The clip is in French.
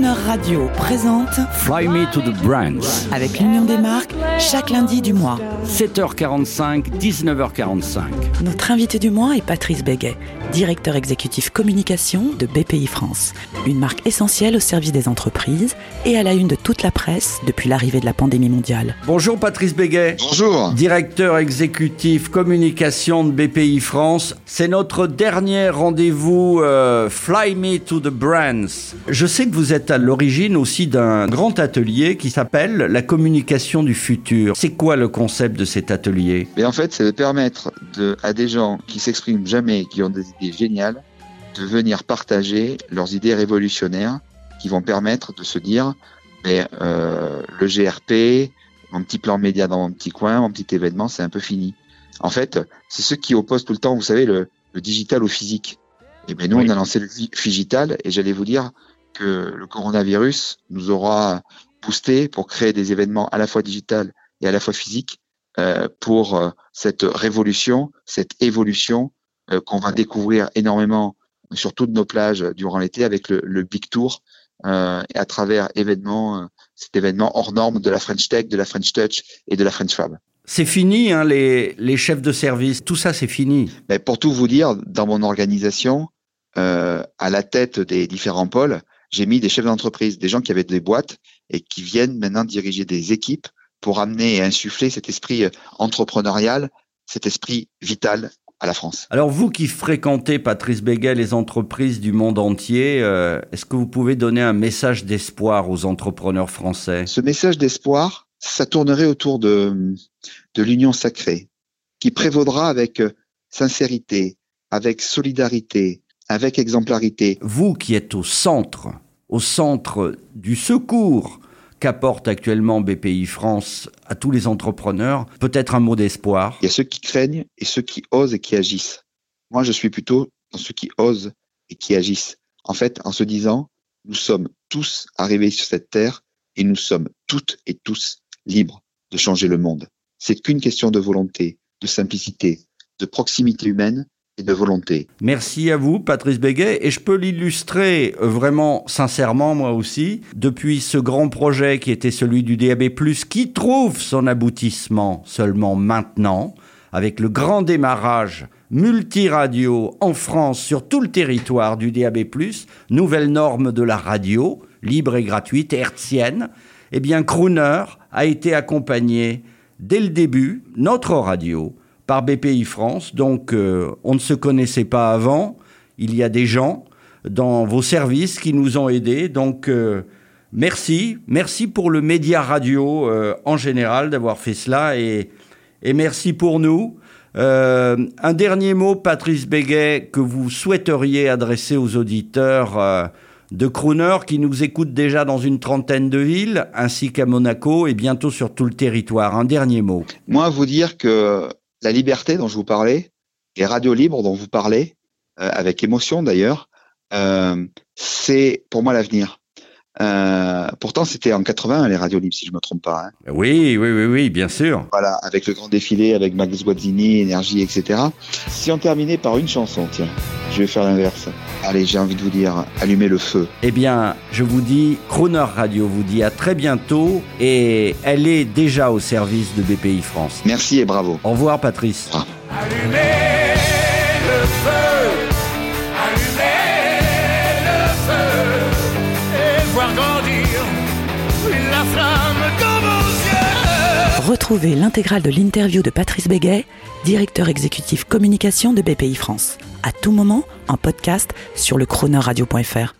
Crooner Radio présente Fly Me to the Brands. avec l'Union des marques chaque lundi du mois. 7h45, 19h45. Notre invité du mois est Patrice Béguet, directeur exécutif communication de BPI France, une marque essentielle au service des entreprises et à la une de toute la presse depuis l'arrivée de la pandémie mondiale. Bonjour Patrice Béguet. Bonjour. Directeur exécutif communication de BPI France. C'est notre dernier rendez-vous euh, Fly Me to the Brands. Je sais que vous êtes à l'origine aussi d'un grand atelier qui s'appelle la communication du futur. C'est quoi le concept de cet atelier? Mais en fait, c'est de permettre de, à des gens qui s'expriment jamais, qui ont des idées géniales, de venir partager leurs idées révolutionnaires qui vont permettre de se dire, mais euh, le GRP, mon petit plan média dans mon petit coin, mon petit événement, c'est un peu fini. En fait, c'est ceux qui opposent tout le temps, vous savez, le, le digital au physique. Et bien nous, Oui. on a lancé le digital et j'allais vous dire que le coronavirus nous aura boosté pour créer des événements à la fois digital et à la fois physique euh, pour euh, cette révolution, cette évolution euh, qu'on va découvrir énormément sur toutes nos plages durant l'été avec le, le Big Tour et à travers événements, cet événement hors norme de la French Tech, de la French Touch et de la French Fab. C'est fini, hein, les, les chefs de service. Tout ça, c'est fini. Mais pour tout vous dire, dans mon organisation, euh, à la tête des différents pôles, j'ai mis des chefs d'entreprise, des gens qui avaient des boîtes et qui viennent maintenant diriger des équipes pour amener et insuffler cet esprit euh, entrepreneurial, cet esprit vital à la France. Alors vous qui fréquentez, Patrice Béguet, les entreprises du monde entier, euh, est-ce que vous pouvez donner un message d'espoir aux entrepreneurs français? Ce message d'espoir, ça tournerait autour de, de l'union sacrée, qui prévaudra avec euh, sincérité, avec solidarité, avec exemplarité. Vous qui êtes au centre, au centre du secours qu'apporte actuellement BPI France à tous les entrepreneurs, peut-être un mot d'espoir Il y a ceux qui craignent et ceux qui osent et qui agissent. Moi, je suis plutôt dans ceux qui osent et qui agissent. En fait, en se disant, nous sommes tous arrivés sur cette terre et nous sommes toutes et tous libres de changer le monde. C'est qu'une question de volonté, de simplicité, de proximité humaine de volonté. Merci à vous, Patrice Béguet. Et je peux l'illustrer euh, vraiment sincèrement, moi aussi, depuis ce grand projet qui était celui du DAB+, qui trouve son aboutissement seulement maintenant, avec le grand démarrage multiradio en France sur tout le territoire du DAB+, nouvelle norme de la radio, libre et gratuite, hertzienne, eh bien, Crooner a été accompagné dès le début, notre radio, par BPI France. Donc, euh, on ne se connaissait pas avant. Il y a des gens dans vos services qui nous ont aidés. Donc, euh, merci. Merci pour le média radio euh, en général d'avoir fait cela et, et merci pour nous. Un dernier mot, Patrice Béguet, que vous souhaiteriez adresser aux auditeurs de Crooner qui nous écoutent déjà dans une trentaine de villes, ainsi qu'à Monaco et bientôt sur tout le territoire. Un dernier mot. Moi, vous dire que la liberté dont je vous parlais, les radios libres dont vous parlez, euh, avec émotion d'ailleurs, euh, c'est pour moi l'avenir. Euh, pourtant, c'était en 80 les radios libres, si je me trompe pas. hein. Oui, oui, oui, oui, bien sûr. Voilà, avec le grand défilé, avec Max Guazzini, Énergie, etc. Si on terminait par une chanson, tiens, je vais faire l'inverse. Allez, j'ai envie de vous dire, allumez le feu. Eh bien, je vous dis, Crooner Radio vous dit à très bientôt et elle est déjà au service de BPI France. Merci et bravo. Au revoir, Patrice. Allumez le feu, Retrouvez l'intégrale de l'interview de Patrice Béguet, directeur exécutif communication de BPI France. À tout moment, en podcast sur le chroneuradio.fr.